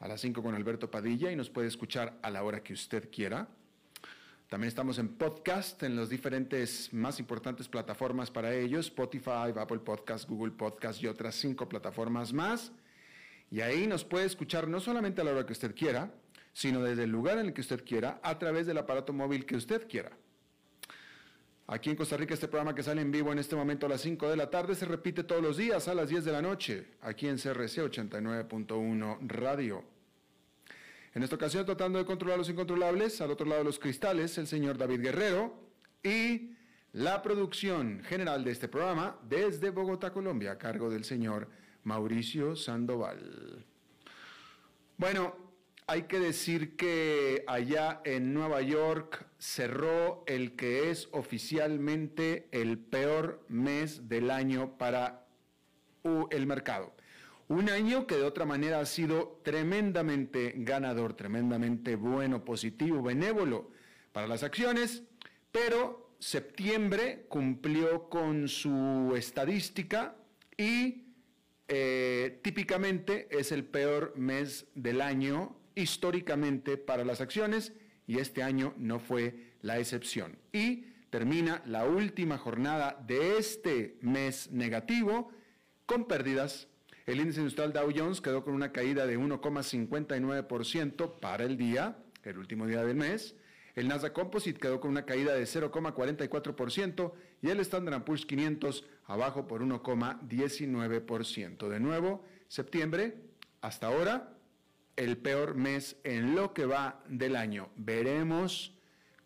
a las 5 con Alberto Padilla, y nos puede escuchar a la hora que usted quiera. También estamos en podcast, en las diferentes más importantes plataformas para ellos, Spotify, Apple Podcast, Google Podcast y otras cinco plataformas más. Y ahí nos puede escuchar no solamente a la hora que usted quiera, sino desde el lugar en el que usted quiera, a través del aparato móvil que usted quiera. Aquí en Costa Rica este programa que sale en vivo en este momento a las 5 de la tarde se repite todos los días a las 10 de la noche, aquí en CRC 89.1 Radio. En esta ocasión, tratando de controlar los incontrolables, al otro lado de los cristales, el señor David Guerrero y la producción general de este programa desde Bogotá, Colombia, a cargo del señor Mauricio Sandoval. Bueno, hay que decir que allá en Nueva York cerró el que es oficialmente el peor mes del año para el mercado. Un año que de otra manera ha sido tremendamente ganador, tremendamente bueno, positivo, benévolo para las acciones, pero septiembre cumplió con su estadística y eh, típicamente es el peor mes del año históricamente para las acciones y este año no fue la excepción. Y termina la última jornada de este mes negativo con pérdidas el índice industrial Dow Jones quedó con una caída de 1,59% para el día, el último día del mes. El Nasdaq Composite quedó con una caída de 0,44% y el Standard Poor's 500 abajo por 1,19%. De nuevo, septiembre, hasta ahora, el peor mes en lo que va del año. Veremos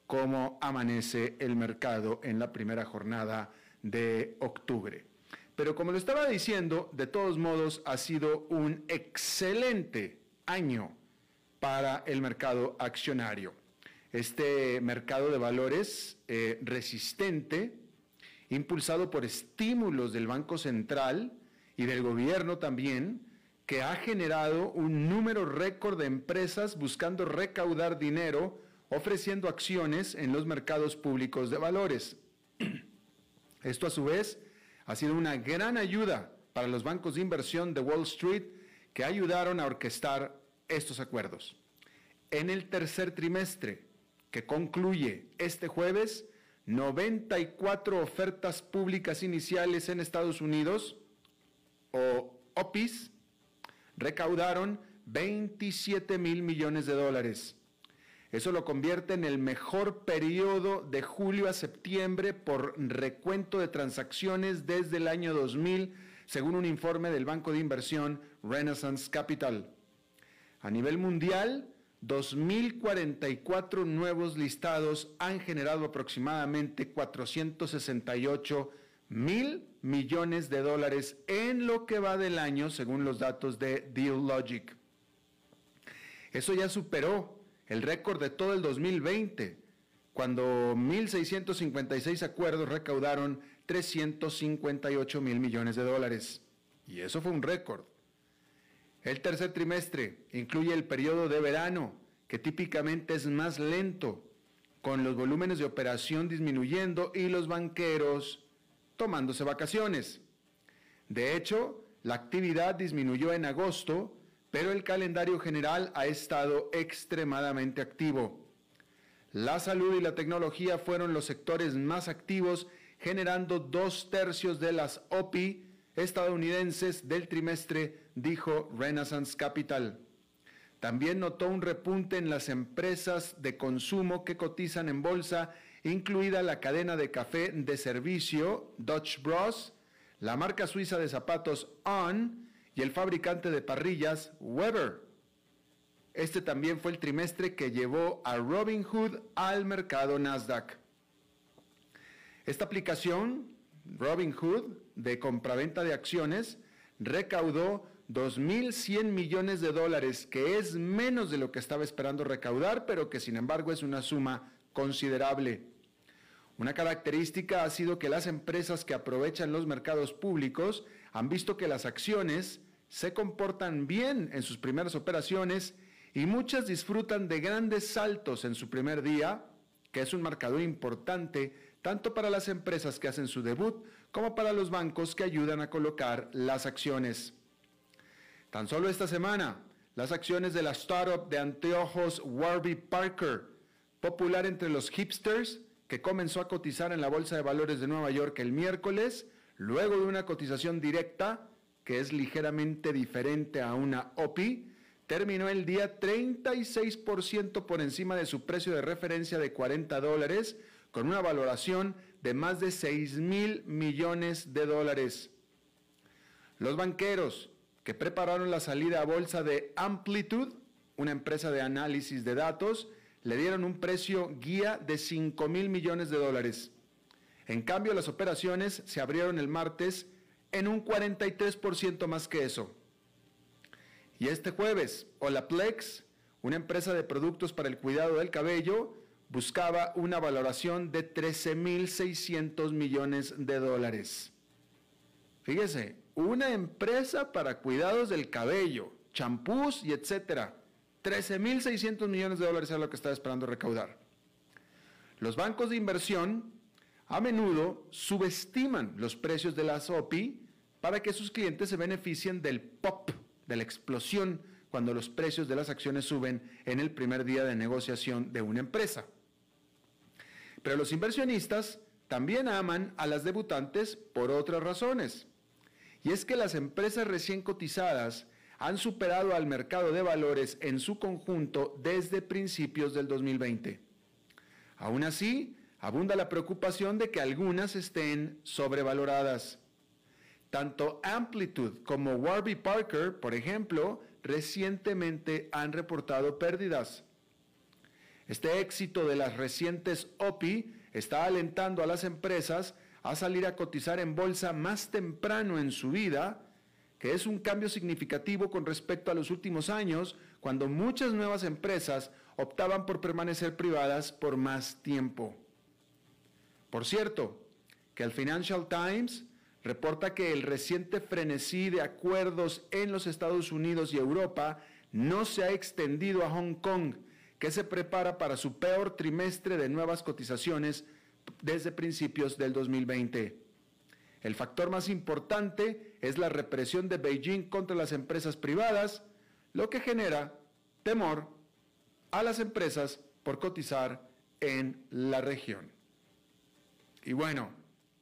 cómo amanece el mercado en la primera jornada de octubre. Pero como lo estaba diciendo, de todos modos ha sido un excelente año para el mercado accionario. Este mercado de valores eh, resistente, impulsado por estímulos del Banco Central y del gobierno también, que ha generado un número récord de empresas buscando recaudar dinero, ofreciendo acciones en los mercados públicos de valores. Esto a su vez ha sido una gran ayuda para los bancos de inversión de Wall Street que ayudaron a orquestar estos acuerdos. En el tercer trimestre, que concluye este jueves, 94 ofertas públicas iniciales en Estados Unidos, o OPIs, recaudaron 27 mil millones de dólares. Eso lo convierte en el mejor periodo de julio a septiembre por recuento de transacciones desde el año 2000, según un informe del banco de inversión Renaissance Capital. A nivel mundial, 2.044 nuevos listados han generado aproximadamente 468 mil millones de dólares en lo que va del año, según los datos de DealLogic. Eso ya superó el récord de todo el 2020, cuando 1.656 acuerdos recaudaron 358 mil millones de dólares. Y eso fue un récord. El tercer trimestre incluye el periodo de verano, que típicamente es más lento, con los volúmenes de operación disminuyendo y los banqueros tomándose vacaciones. De hecho, la actividad disminuyó en agosto, pero el calendario general ha estado extremadamente activo. La salud y la tecnología fueron los sectores más activos, generando dos tercios de las OPI estadounidenses del trimestre, dijo Renaissance Capital. También notó un repunte en las empresas de consumo que cotizan en bolsa, incluida la cadena de café de servicio Dutch Bros, la marca suiza de zapatos On y el fabricante de parrillas Weber. Este también fue el trimestre que llevó a Robinhood al mercado Nasdaq. Esta aplicación, Robinhood, de compraventa de acciones, recaudó 2.100 millones de dólares, que es menos de lo que estaba esperando recaudar, pero que sin embargo es una suma considerable. Una característica ha sido que las empresas que aprovechan los mercados públicos han visto que las acciones se comportan bien en sus primeras operaciones y muchas disfrutan de grandes saltos en su primer día, que es un marcador importante tanto para las empresas que hacen su debut como para los bancos que ayudan a colocar las acciones. Tan solo esta semana, las acciones de la startup de anteojos Warby Parker, popular entre los hipsters, que comenzó a cotizar en la Bolsa de Valores de Nueva York el miércoles, luego de una cotización directa, que es ligeramente diferente a una OPI, terminó el día 36% por encima de su precio de referencia de 40 dólares, con una valoración de más de 6 mil millones de dólares. Los banqueros, que prepararon la salida a bolsa de Amplitude, una empresa de análisis de datos, le dieron un precio guía de 5 mil millones de dólares. En cambio, las operaciones se abrieron el martes en un 43% más que eso. Y este jueves, Olaplex, una empresa de productos para el cuidado del cabello, buscaba una valoración de 13.600 millones de dólares. Fíjese, una empresa para cuidados del cabello, champús y etcétera. 13.600 millones de dólares es lo que estaba esperando recaudar. Los bancos de inversión a menudo subestiman los precios de las OPI para que sus clientes se beneficien del pop, de la explosión, cuando los precios de las acciones suben en el primer día de negociación de una empresa. Pero los inversionistas también aman a las debutantes por otras razones. Y es que las empresas recién cotizadas han superado al mercado de valores en su conjunto desde principios del 2020. Aún así, abunda la preocupación de que algunas estén sobrevaloradas. Tanto Amplitude como Warby Parker, por ejemplo, recientemente han reportado pérdidas. Este éxito de las recientes OPI está alentando a las empresas a salir a cotizar en bolsa más temprano en su vida, que es un cambio significativo con respecto a los últimos años, cuando muchas nuevas empresas optaban por permanecer privadas por más tiempo. Por cierto, que el Financial Times reporta que el reciente frenesí de acuerdos en los Estados Unidos y Europa no se ha extendido a Hong Kong, que se prepara para su peor trimestre de nuevas cotizaciones desde principios del 2020. El factor más importante es la represión de Beijing contra las empresas privadas, lo que genera temor a las empresas por cotizar en la región. Y bueno,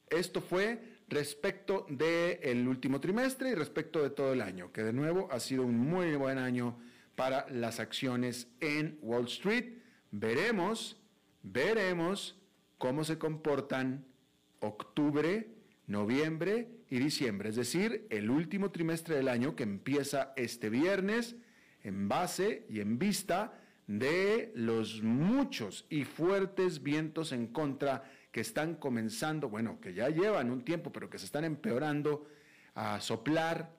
esto fue respecto del último trimestre y respecto de todo el año, que de nuevo ha sido un muy buen año para las acciones en Wall Street. Veremos, veremos cómo se comportan octubre, noviembre y diciembre, es decir, el último trimestre del año que empieza este viernes en base y en vista de los muchos y fuertes vientos en contra que están comenzando, bueno, que ya llevan un tiempo, pero que se están empeorando a soplar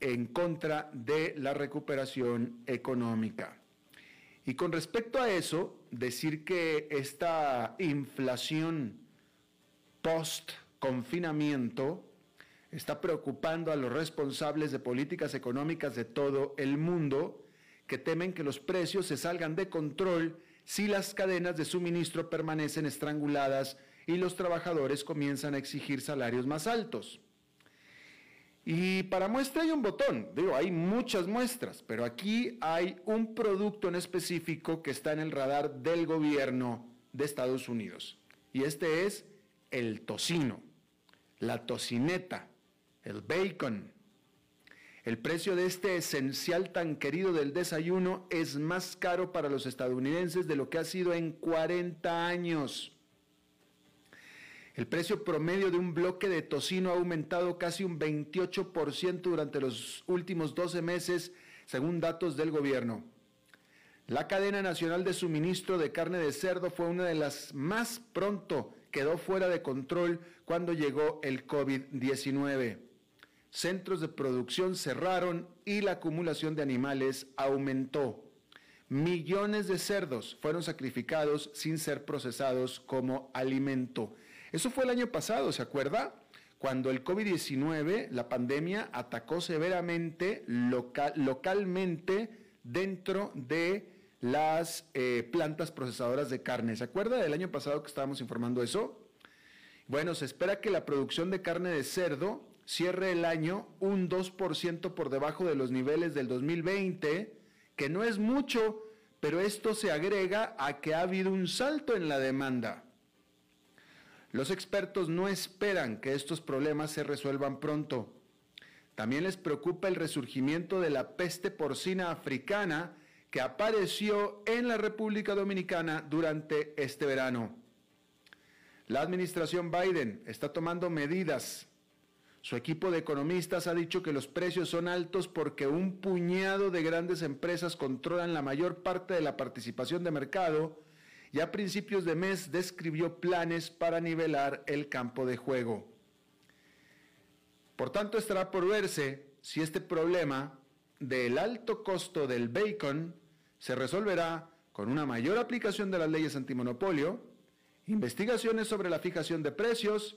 en contra de la recuperación económica. Y con respecto a eso, decir que esta inflación post-confinamiento está preocupando a los responsables de políticas económicas de todo el mundo que temen que los precios se salgan de control si las cadenas de suministro permanecen estranguladas y los trabajadores comienzan a exigir salarios más altos. Y para muestra hay un botón, digo, hay muchas muestras, pero aquí hay un producto en específico que está en el radar del gobierno de Estados Unidos. Y este es el tocino, la tocineta, el bacon. El precio de este esencial tan querido del desayuno es más caro para los estadounidenses de lo que ha sido en 40 años. El precio promedio de un bloque de tocino ha aumentado casi un 28% durante los últimos 12 meses, según datos del gobierno. La cadena nacional de suministro de carne de cerdo fue una de las más pronto quedó fuera de control cuando llegó el COVID-19. Centros de producción cerraron y la acumulación de animales aumentó. Millones de cerdos fueron sacrificados sin ser procesados como alimento. Eso fue el año pasado, ¿se acuerda? Cuando el COVID-19, la pandemia, atacó severamente localmente dentro de las eh, plantas procesadoras de carne. ¿Se acuerda del año pasado que estábamos informando eso? Bueno, se espera que la producción de carne de cerdo cierre el año un 2% por debajo de los niveles del 2020, que no es mucho, pero esto se agrega a que ha habido un salto en la demanda. Los expertos no esperan que estos problemas se resuelvan pronto. También les preocupa el resurgimiento de la peste porcina africana que apareció en la República Dominicana durante este verano. La administración Biden está tomando medidas. Su equipo de economistas ha dicho que los precios son altos porque un puñado de grandes empresas controlan la mayor parte de la participación de mercado y a principios de mes describió planes para nivelar el campo de juego. Por tanto, estará por verse si este problema del alto costo del bacon se resolverá con una mayor aplicación de las leyes antimonopolio, investigaciones sobre la fijación de precios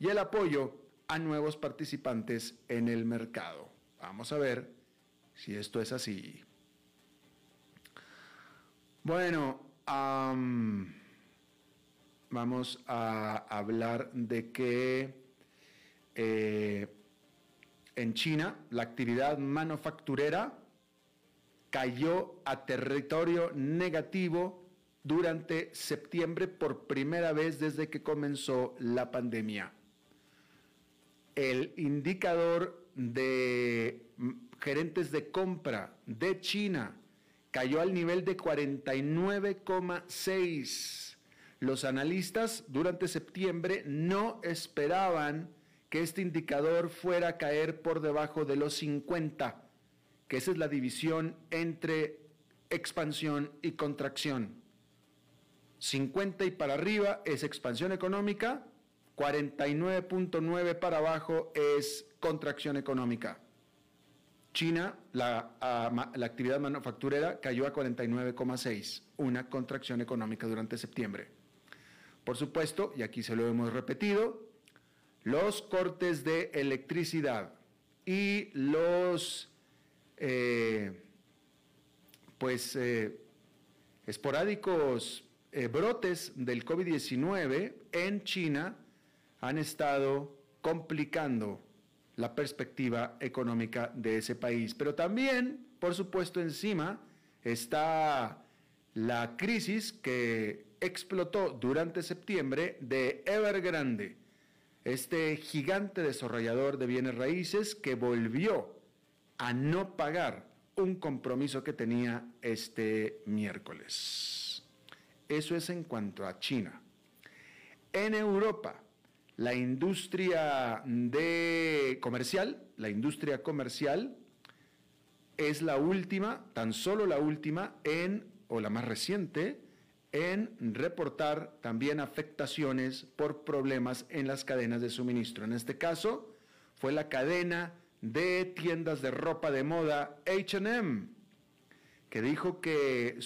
y el apoyo a nuevos participantes en el mercado. Vamos a ver si esto es así. Bueno, vamos a hablar de que eh, en China la actividad manufacturera cayó a territorio negativo durante septiembre por primera vez desde que comenzó la pandemia. El indicador de gerentes de compra de China cayó al nivel de 49,6. Los analistas durante septiembre no esperaban que este indicador fuera a caer por debajo de los 50, que esa es la división entre expansión y contracción. 50 y para arriba es expansión económica, 49.9 para abajo es contracción económica. China, la, actividad manufacturera cayó a 49,6, una contracción económica durante septiembre. Por supuesto, y aquí se lo hemos repetido, los cortes de electricidad y los eh, pues eh, esporádicos eh, brotes del COVID-19 en China han estado complicando la perspectiva económica de ese país. Pero también, por supuesto, encima está la crisis que explotó durante septiembre de Evergrande, este gigante desarrollador de bienes raíces que volvió a no pagar un compromiso que tenía este miércoles. Eso es en cuanto a China. En Europa, la industria de comercial, la industria comercial es la última, tan solo la última en o la más reciente en reportar también afectaciones por problemas en las cadenas de suministro. En este caso, fue la cadena de tiendas de ropa de moda HM, que dijo que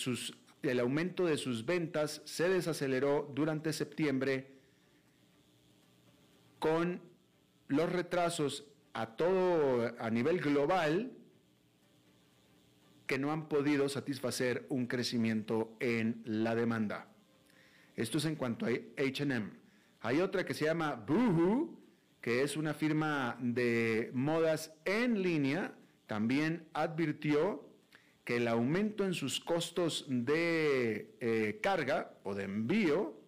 el aumento de sus ventas se desaceleró durante septiembre con los retrasos a todo a nivel global que no han podido satisfacer un crecimiento en la demanda. Esto es en cuanto a HM. Hay otra que se llama Boohoo, que es una firma de modas en línea, también advirtió que el aumento en sus costos de eh, carga o de envío,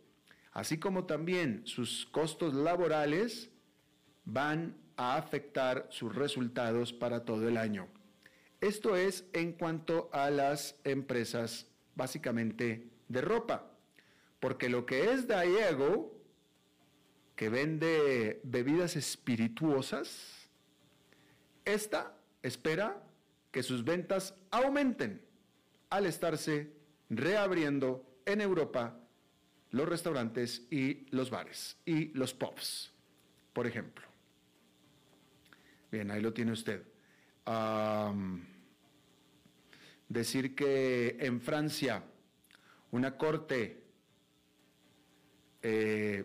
así como también sus costos laborales, van a afectar sus resultados para todo el año. Esto es en cuanto a las empresas básicamente de ropa, porque lo que es Diego, que vende bebidas espirituosas, esta espera que sus ventas aumenten al estarse reabriendo en Europa los restaurantes y los bares y los pubs, por ejemplo. Bien, ahí lo tiene usted. decir que en Francia una corte eh,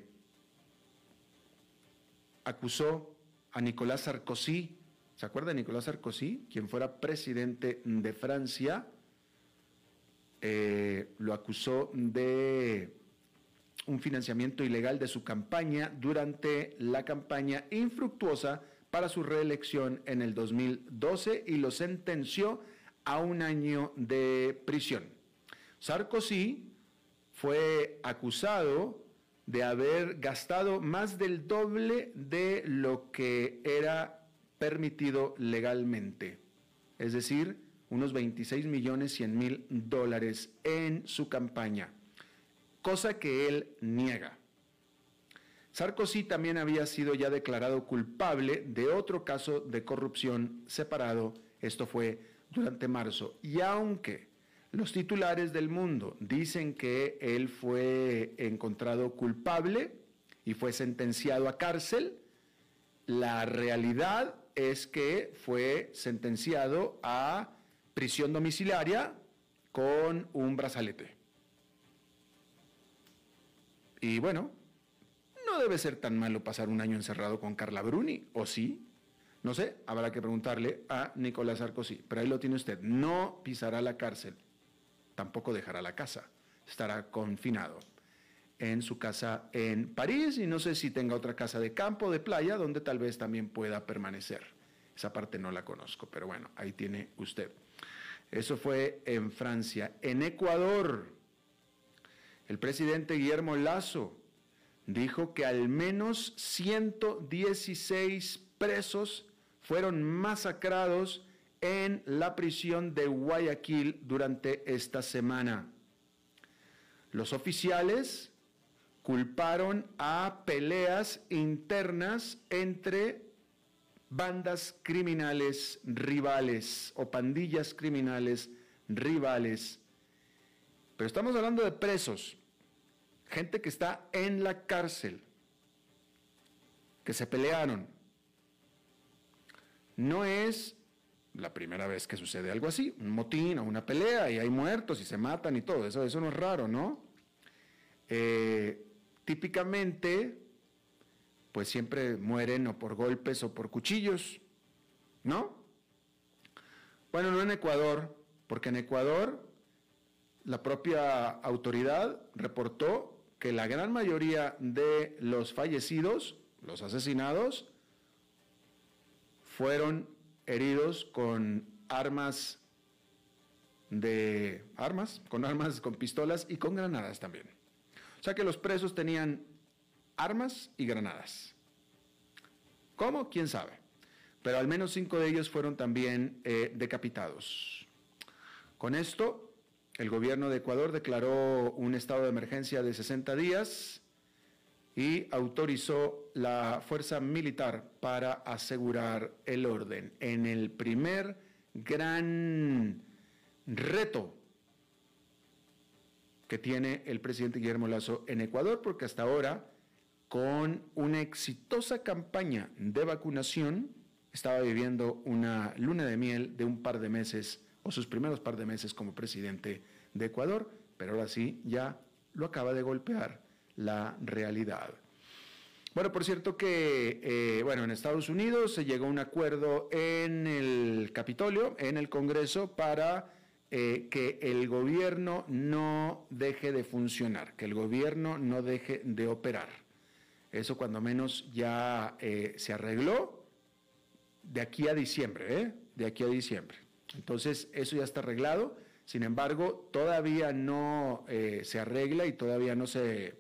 acusó a Nicolás Sarkozy, ¿se acuerda de Nicolás Sarkozy? Quien fuera presidente de Francia, eh, lo acusó de un financiamiento ilegal de su campaña durante la campaña infructuosa para su reelección en el 2012 y lo sentenció a un año de prisión. Sarkozy fue acusado de haber gastado más del doble de lo que era permitido legalmente, es decir, unos 26 millones 100 mil dólares en su campaña, cosa que él niega. Sarkozy también había sido ya declarado culpable de otro caso de corrupción separado, esto fue durante marzo, y aunque los titulares del mundo dicen que él fue encontrado culpable y fue sentenciado a cárcel, la realidad es que fue sentenciado a prisión domiciliaria con un brazalete. Y bueno, no debe ser tan malo pasar un año encerrado con Carla Bruni, ¿o sí? No sé, habrá que preguntarle a Nicolás Sarkozy, pero ahí lo tiene usted, no pisará la cárcel, tampoco dejará la casa, estará confinado en su casa en París y no sé si tenga otra casa de campo, de playa, donde tal vez también pueda permanecer. Esa parte no la conozco, pero bueno, ahí tiene usted. Eso fue en Francia. En Ecuador, el presidente Guillermo Lazo dijo que al menos 116 presos fueron masacrados en la prisión de Guayaquil durante esta semana. Los oficiales culparon a peleas internas entre bandas criminales rivales o pandillas criminales rivales. Pero estamos hablando de presos gente que está en la cárcel, que se pelearon. No es la primera vez que sucede algo así, un motín o una pelea y hay muertos y se matan y todo, eso, no es raro, ¿no? Eh, típicamente, pues siempre mueren o por golpes o por cuchillos, ¿no? Bueno, no en Ecuador, porque en Ecuador la propia autoridad reportó que la gran mayoría de los fallecidos, los asesinados, fueron heridos con armas de armas, con armas, con pistolas y con granadas también. O sea que los presos tenían armas y granadas. ¿Cómo? ¿Quién sabe? Pero al menos cinco de ellos fueron también eh, decapitados. Con esto, el gobierno de Ecuador declaró un estado de emergencia de 60 días y autorizó la fuerza militar para asegurar el orden en el primer gran reto que tiene el presidente Guillermo Lazo en Ecuador, porque hasta ahora, con una exitosa campaña de vacunación, estaba viviendo una luna de miel de un par de meses o sus primeros par de meses como presidente de Ecuador, pero ahora sí ya lo acaba de golpear la realidad. Bueno, por cierto que, eh, bueno, en Estados Unidos se llegó a un acuerdo en el Capitolio, en el Congreso, para eh, que el gobierno no deje de funcionar, que el gobierno no deje de operar. Eso cuando menos ya eh, se arregló de aquí a diciembre, ¿eh? De aquí a diciembre. Entonces, eso ya está arreglado. Sin embargo, todavía no se arregla y todavía no se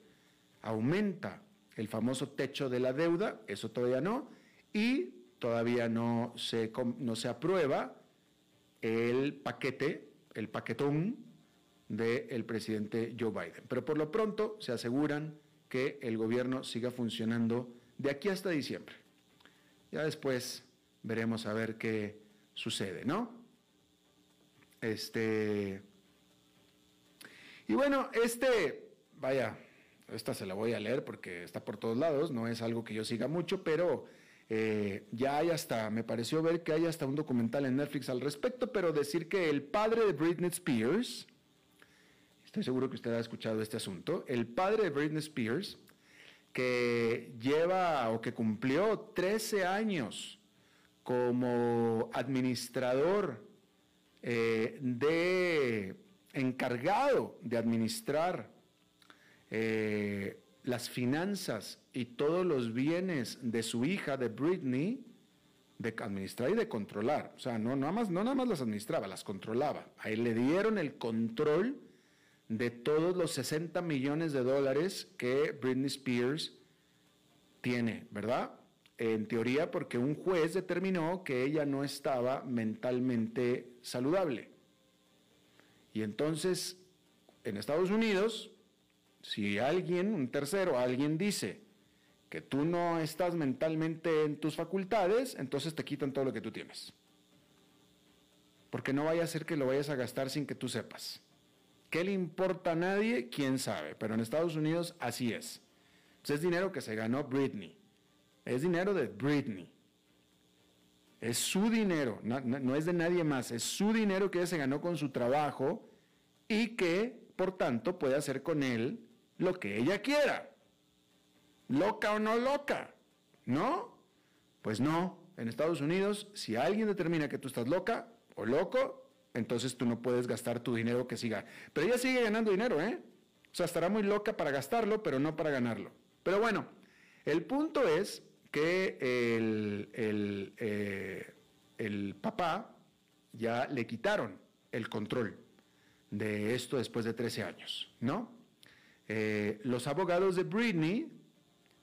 aumenta el famoso techo de la deuda, eso todavía no, y todavía no se, no se aprueba el paquete, el paquetón del presidente Joe Biden. Pero por lo pronto se aseguran que el gobierno siga funcionando de aquí hasta diciembre. Ya después veremos a ver qué sucede, ¿no? Este. Y bueno, este, vaya, esta se la voy a leer porque está por todos lados, no es algo que yo siga mucho, pero eh, ya hay hasta, me pareció ver que hay hasta un documental en Netflix al respecto, pero decir que el padre de Britney Spears, estoy seguro que usted ha escuchado este asunto, el padre de Britney Spears, que lleva o que cumplió 13 años como administrador eh, de encargado de administrar eh, las finanzas y todos los bienes de su hija, de Britney, de administrar y de controlar. O sea, no nada, más, no nada más las administraba, las controlaba. A él le dieron el control de todos los 60 millones de dólares que Britney Spears tiene, ¿verdad? En teoría porque un juez determinó que ella no estaba mentalmente saludable. Y entonces, en Estados Unidos, si alguien, un tercero, alguien dice que tú no estás mentalmente en tus facultades, entonces te quitan todo lo que tú tienes. Porque no vaya a ser que lo vayas a gastar sin que tú sepas. ¿Qué le importa a nadie? ¿Quién sabe? Pero en Estados Unidos así es. Pues es dinero que se ganó Britney. Es dinero de Britney. Es su dinero, no, es de nadie más. Es su dinero que ella se ganó con su trabajo y que, por tanto, puede hacer con él lo que ella quiera. Loca o no loca, ¿no? Pues no. En Estados Unidos, si alguien determina que tú estás loca o loco, entonces tú no puedes gastar tu dinero que siga. Pero ella sigue ganando dinero, ¿eh? O sea, estará muy loca para gastarlo, pero no para ganarlo. Pero bueno, el punto es que el, el, eh, el papá ya le quitaron el control de esto después de 13 años, ¿no? Eh, los abogados de Britney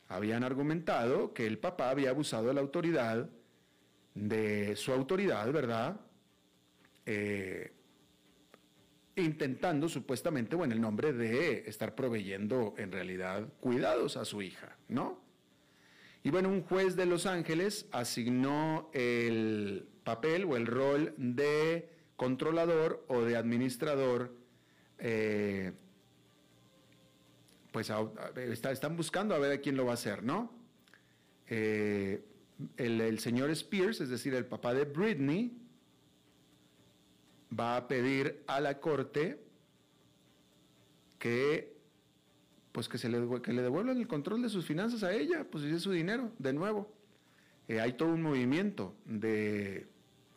habían argumentado que el papá había abusado de la autoridad, de su autoridad, ¿verdad? Eh, intentando supuestamente, bueno, el nombre de estar proveyendo en realidad cuidados a su hija, ¿no? Y bueno, un juez de Los Ángeles asignó el papel o el rol de controlador o de administrador eh, pues están buscando a ver a quién lo va a hacer, ¿no? Eh, el, señor Spears, es decir, el papá de Britney, va a pedir a la corte que pues que, se le, que le devuelvan el control de sus finanzas a ella, pues es su dinero, de nuevo. Eh, hay todo un movimiento de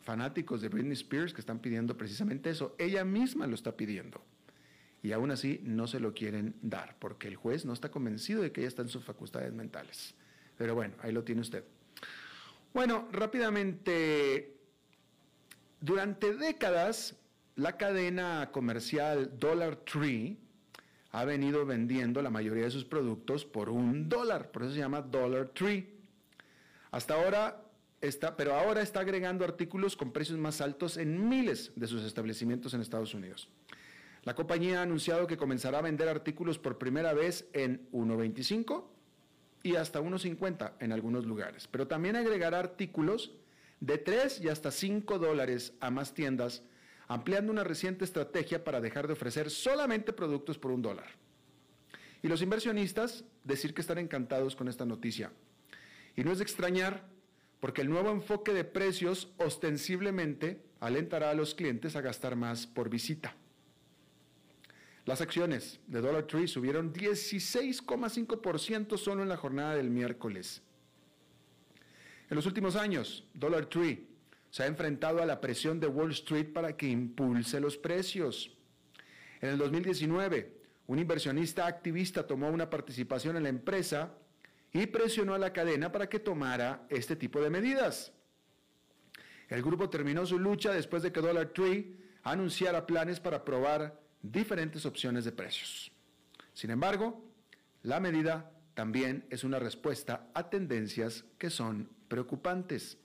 fanáticos de Britney Spears que están pidiendo precisamente eso. Ella misma lo está pidiendo y aún así no se lo quieren dar, porque el juez no está convencido de que ella está en sus facultades mentales. Pero bueno, ahí lo tiene usted. Bueno, rápidamente, durante décadas, la cadena comercial Dollar Tree ha venido vendiendo la mayoría de sus productos por un dólar, por eso se llama Dollar Tree. Hasta ahora está, pero ahora está agregando artículos con precios más altos en miles de sus establecimientos en Estados Unidos. La compañía ha anunciado que comenzará a vender artículos por primera vez en 1.25 y hasta 1.50 en algunos lugares, pero también agregará artículos de 3 y hasta 5 dólares a más tiendas, ampliando una reciente estrategia para dejar de ofrecer solamente productos por un dólar. Y los inversionistas decir que están encantados con esta noticia. Y no es de extrañar, porque el nuevo enfoque de precios ostensiblemente alentará a los clientes a gastar más por visita. Las acciones de Dollar Tree subieron 16,5% solo en la jornada del miércoles. En los últimos años, Dollar Tree se ha enfrentado a la presión de Wall Street para que impulse los precios. En el 2019, un inversionista activista tomó una participación en la empresa y presionó a la cadena para que tomara este tipo de medidas. El grupo terminó su lucha después de que Dollar Tree anunciara planes para probar diferentes opciones de precios. Sin embargo, la medida también es una respuesta a tendencias que son preocupantes.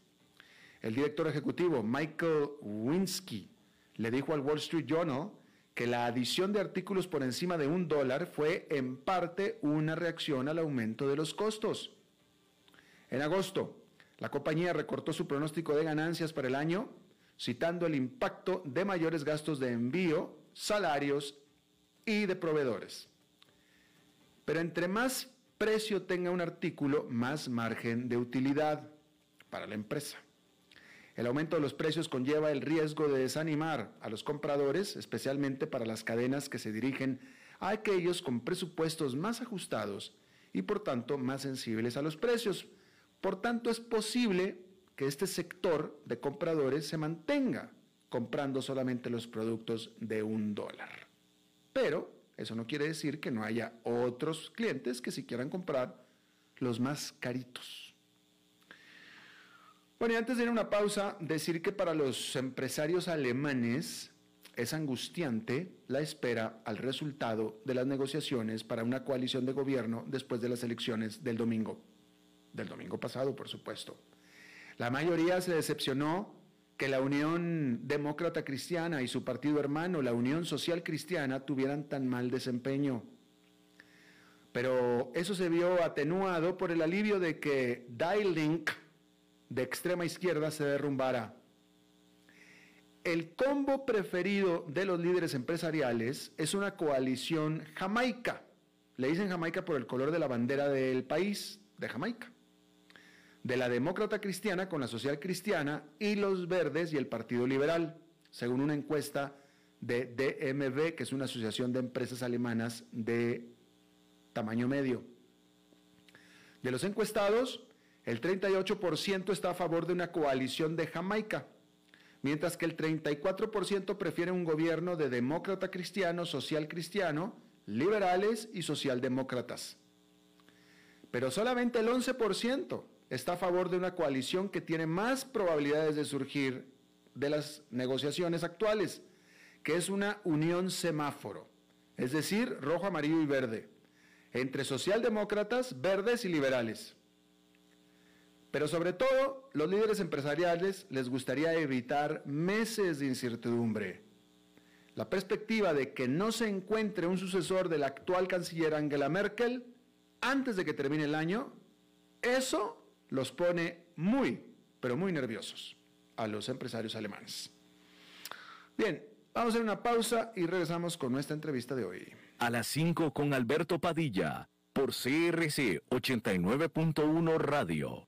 El director ejecutivo Michael Winsky le dijo al Wall Street Journal que la adición de artículos por encima de un dólar fue en parte una reacción al aumento de los costos. En agosto, la compañía recortó su pronóstico de ganancias para el año, citando el impacto de mayores gastos de envío, salarios y de proveedores. Pero entre más precio tenga un artículo, más margen de utilidad para la empresa. El aumento de los precios conlleva el riesgo de desanimar a los compradores, especialmente para las cadenas que se dirigen a aquellos con presupuestos más ajustados y por tanto más sensibles a los precios. Por tanto, es posible que este sector de compradores se mantenga comprando solamente los productos de un dólar. Pero eso no quiere decir que no haya otros clientes que si quieran comprar los más caritos. Bueno, y antes de ir a una pausa, decir que para los empresarios alemanes es angustiante la espera al resultado de las negociaciones para una coalición de gobierno después de las elecciones del domingo, del domingo pasado, por supuesto. La mayoría se decepcionó que la Unión Demócrata Cristiana y su partido hermano, la Unión Social Cristiana, tuvieran tan mal desempeño. Pero eso se vio atenuado por el alivio de que Die Link, de extrema izquierda se derrumbara. El combo preferido de los líderes empresariales es una coalición jamaica. Le dicen jamaica por el color de la bandera del país, de Jamaica. De la demócrata cristiana con la social cristiana y los verdes y el Partido Liberal, según una encuesta de DMV, que es una asociación de empresas alemanas de tamaño medio. De los encuestados, el 38% está a favor de una coalición de Jamaica, mientras que el 34% prefiere un gobierno de demócrata cristiano, social cristiano, liberales y socialdemócratas. Pero solamente el 11% está a favor de una coalición que tiene más probabilidades de surgir de las negociaciones actuales, que es una unión semáforo, es decir, rojo, amarillo y verde, entre socialdemócratas, verdes y liberales. Pero sobre todo, los líderes empresariales les gustaría evitar meses de incertidumbre. La perspectiva de que no se encuentre un sucesor del actual canciller Angela Merkel antes de que termine el año, eso los pone muy, pero muy nerviosos a los empresarios alemanes. Bien, vamos a hacer una pausa y regresamos con nuestra entrevista de hoy. A las 5 con Alberto Padilla, por CRC 89.1 Radio.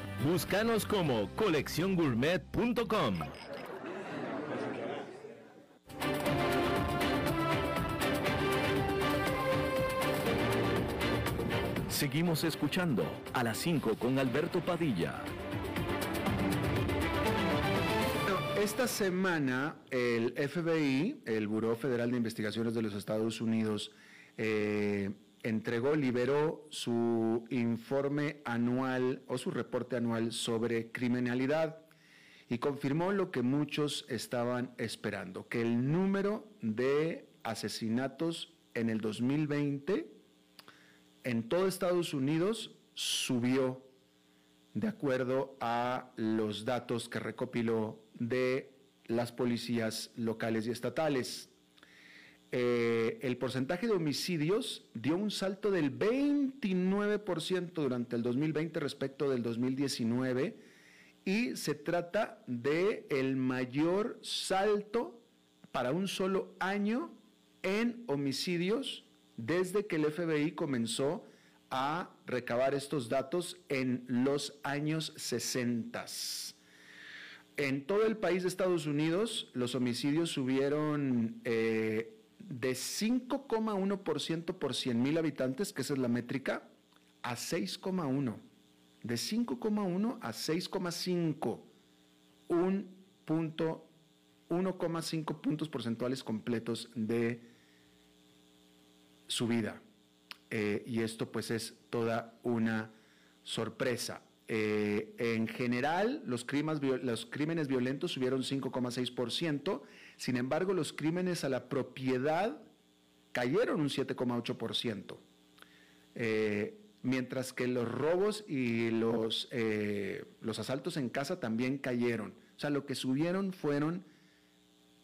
Búscanos como colecciongourmet.com. Seguimos escuchando a las 5 con Alberto Padilla. Esta semana el FBI, el Buró Federal de Investigaciones de los Estados Unidos, eh, entregó, liberó su informe anual o su reporte anual sobre criminalidad y confirmó lo que muchos estaban esperando, que el número de asesinatos en el 2020 en todo Estados Unidos subió de acuerdo a los datos que recopiló de las policías locales y estatales. Eh, el porcentaje de homicidios dio un salto del 29% durante el 2020 respecto del 2019 y se trata de el mayor salto para un solo año en homicidios desde que el FBI comenzó a recabar estos datos en los años 60. En todo el país de Estados Unidos, los homicidios subieron eh, de 5,1% por 100 mil habitantes, que esa es la métrica, a 6,1. De 5,1 a 6,5. Un punto, 1,5 puntos porcentuales completos de subida. Eh, y esto pues es toda una sorpresa. Eh, en general, los crímenes, los crímenes violentos subieron 5,6%, sin embargo, los crímenes a la propiedad cayeron un 7,8%, eh, mientras que los robos y los, los asaltos en casa también cayeron. O sea, lo que subieron fueron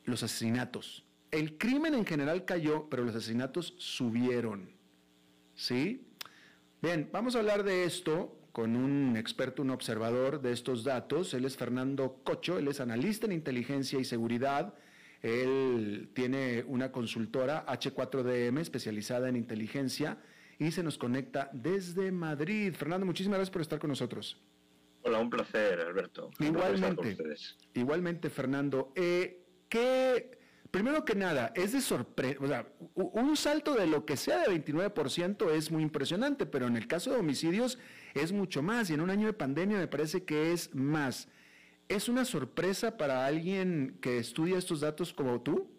los asesinatos. El crimen en general cayó, pero los asesinatos subieron. ¿Sí? Bien, vamos a hablar de esto con un experto, un observador de estos datos. Él es Fernando Cocho, él es analista en inteligencia y seguridad. Él tiene una consultora H4DM especializada en inteligencia y se nos conecta desde Madrid. Fernando, muchísimas gracias por estar con nosotros. Hola, un placer, Alberto. Igualmente, igualmente, Fernando. Eh, ¿Qué Primero que nada, es de sorpresa, o sea, un salto de lo que sea de 29% es muy impresionante, pero en el caso de homicidios es mucho más y en un año de pandemia me parece que es más. ¿Es una sorpresa para alguien que estudia estos datos como tú?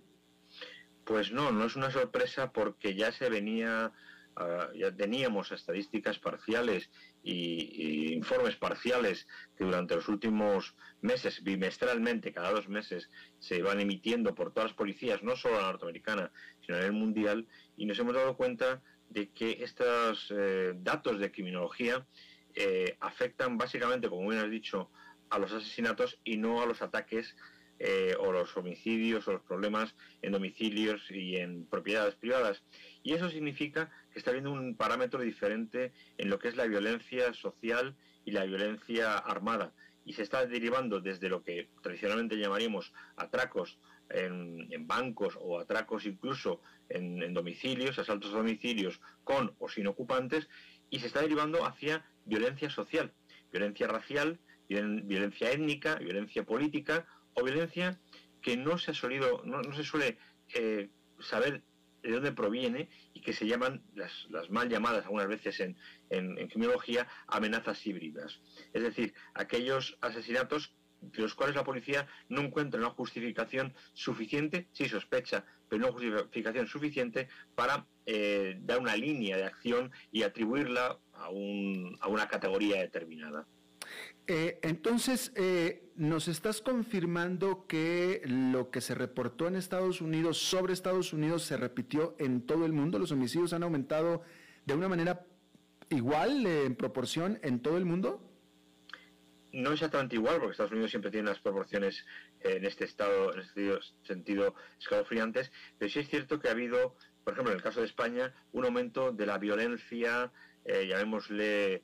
Pues no, no es una sorpresa porque ya se venía Ah, ya teníamos estadísticas parciales y, informes parciales que durante los últimos meses, bimestralmente, cada dos meses, se van emitiendo por todas las policías, no solo la norteamericana, sino a nivel mundial, y nos hemos dado cuenta de que estos eh, datos de criminología eh, afectan básicamente, como bien has dicho, a los asesinatos y no a los ataques eh, o los homicidios o los problemas en domicilios y en propiedades privadas. Y eso significa que está habiendo un parámetro diferente en lo que es la violencia social y la violencia armada. Y se está derivando desde lo que tradicionalmente llamaríamos atracos en, bancos o atracos incluso en, domicilios, asaltos a domicilios con o sin ocupantes, y se está derivando hacia violencia social, violencia racial, violencia étnica, violencia política o violencia que no se ha solido, no, se suele eh, saber de dónde proviene y que se llaman las, mal llamadas algunas veces en, en, criminología amenazas híbridas. Es decir, aquellos asesinatos de los cuales la policía no encuentra una justificación suficiente, sí sospecha, pero no justificación suficiente para eh, dar una línea de acción y atribuirla a, un, a una categoría determinada. Eh, entonces, eh, ¿nos estás confirmando que lo que se reportó en Estados Unidos sobre Estados Unidos se repitió en todo el mundo? ¿Los homicidios han aumentado de una manera igual, eh, en proporción, en todo el mundo? No exactamente igual, porque Estados Unidos siempre tiene las proporciones en este estado, en este sentido, escalofriantes, pero sí es cierto que ha habido, por ejemplo, en el caso de España, un aumento de la violencia, llamémosle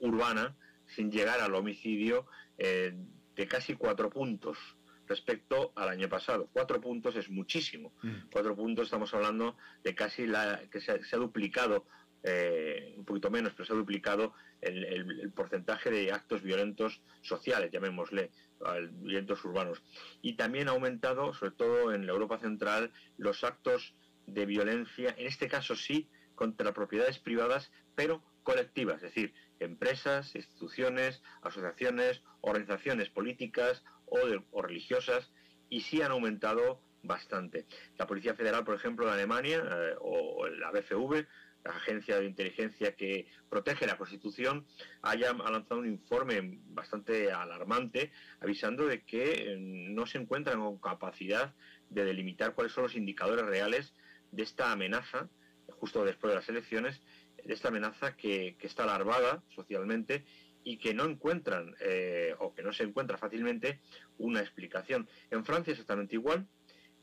urbana, sin llegar al homicidio eh, de casi cuatro puntos respecto al año pasado. Cuatro puntos es muchísimo. Mm. Cuatro puntos estamos hablando de casi la que se, ha duplicado, eh, un poquito menos, pero se ha duplicado el, porcentaje de actos violentos sociales, llamémosle, violentos urbanos. Y también ha aumentado, sobre todo en la Europa Central, los actos de violencia, en este caso sí, contra propiedades privadas, pero colectivas, es decir, empresas, instituciones, asociaciones, organizaciones políticas o, religiosas, y sí han aumentado bastante. La Policía Federal, por ejemplo, de Alemania, eh, o la BFV, la agencia de inteligencia que protege la Constitución, haya lanzado un informe bastante alarmante avisando de que eh, no se encuentran con capacidad de delimitar cuáles son los indicadores reales de esta amenaza, justo después de las elecciones, esta amenaza que, está larvada socialmente y que no encuentran eh, o que no se encuentra fácilmente una explicación. En Francia exactamente igual,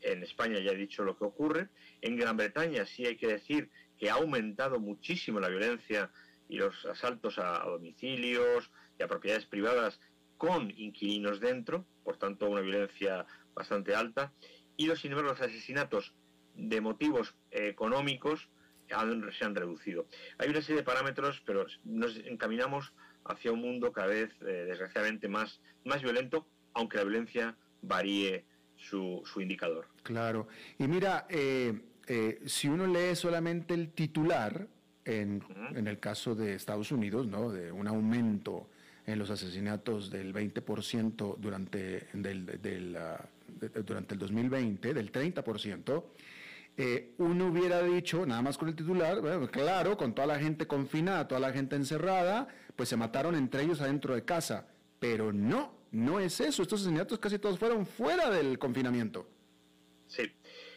en España ya he dicho lo que ocurre, en Gran Bretaña sí hay que decir que ha aumentado muchísimo la violencia y los asaltos a, domicilios y a propiedades privadas con inquilinos dentro, por tanto una violencia bastante alta, y los, sin embargo los asesinatos de motivos económicos se han reducido. Hay una serie de parámetros, pero nos encaminamos hacia un mundo cada vez, eh, desgraciadamente, más, más violento, aunque la violencia varíe su, indicador. Claro. Y mira, eh, eh, si uno lee solamente el titular, en, en, el caso de Estados Unidos, ¿no? de un aumento en los asesinatos del 20% durante, del, del, ah, durante el 2020, del 30%, eh, uno hubiera dicho, nada más con el titular, claro, con toda la gente confinada, toda la gente encerrada, pues se mataron entre ellos adentro de casa. Pero no, no es eso. Estos asesinatos casi todos fueron fuera del confinamiento. Sí,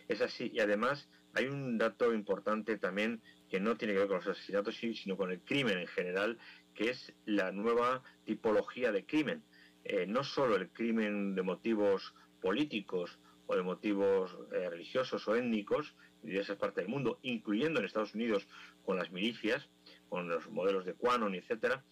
es así. Y además hay un dato importante también que no tiene que ver con los asesinatos, sino con el crimen en general, que es la nueva tipología de crimen. Eh, no solo el crimen de motivos políticos de motivos eh, religiosos o étnicos de diversas partes del mundo, incluyendo en Estados Unidos con las milicias, con los modelos de Quanon, etcétera,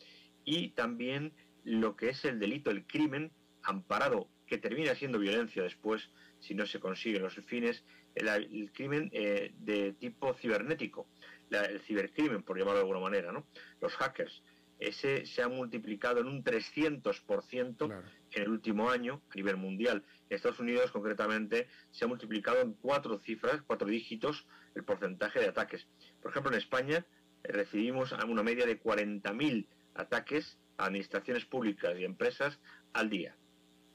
y también lo que es el delito, el crimen amparado, que termina siendo violencia después si no se consiguen los fines, el, crimen eh, de tipo cibernético, el cibercrimen, por llamarlo de alguna manera, ¿no? Los hackers. Ese se ha multiplicado en un 300% en el último año a nivel mundial. En Estados Unidos, concretamente, se ha multiplicado en cuatro cifras, cuatro dígitos, el porcentaje de ataques. Por ejemplo, en España eh, recibimos una media de 40.000 ataques a administraciones públicas y empresas al día.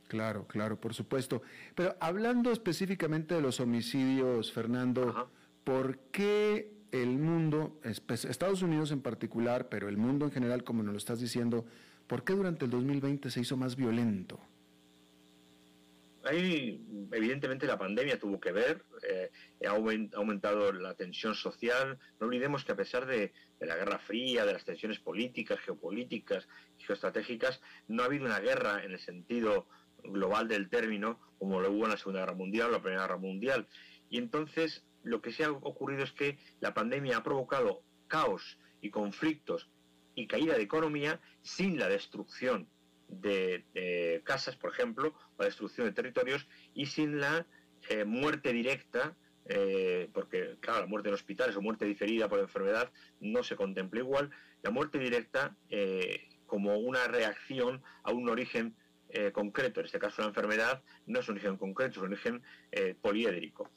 Claro, claro, por supuesto. Pero hablando específicamente de los homicidios, Fernando, ¿por qué el mundo, Estados Unidos en particular, pero el mundo en general, como nos lo estás diciendo, ¿por qué durante el 2020 se hizo más violento? Ahí, evidentemente, la pandemia tuvo que ver, eh, ha aumentado la tensión social. No olvidemos que a pesar de, de, la Guerra Fría, de las tensiones políticas, geopolíticas y geoestratégicas, no ha habido una guerra en el sentido global del término, como lo hubo en la Segunda Guerra Mundial o la Primera Guerra Mundial. Y entonces lo que se ha ocurrido es que la pandemia ha provocado caos y conflictos y caída de economía sin la destrucción de, casas, por ejemplo, o la destrucción de territorios y sin la eh, muerte directa, eh, porque claro, la muerte en hospitales o muerte diferida por enfermedad no se contempla igual, la muerte directa eh, como una reacción a un origen concreto, en este caso la enfermedad, no es un origen concreto, es un origen poliédrico.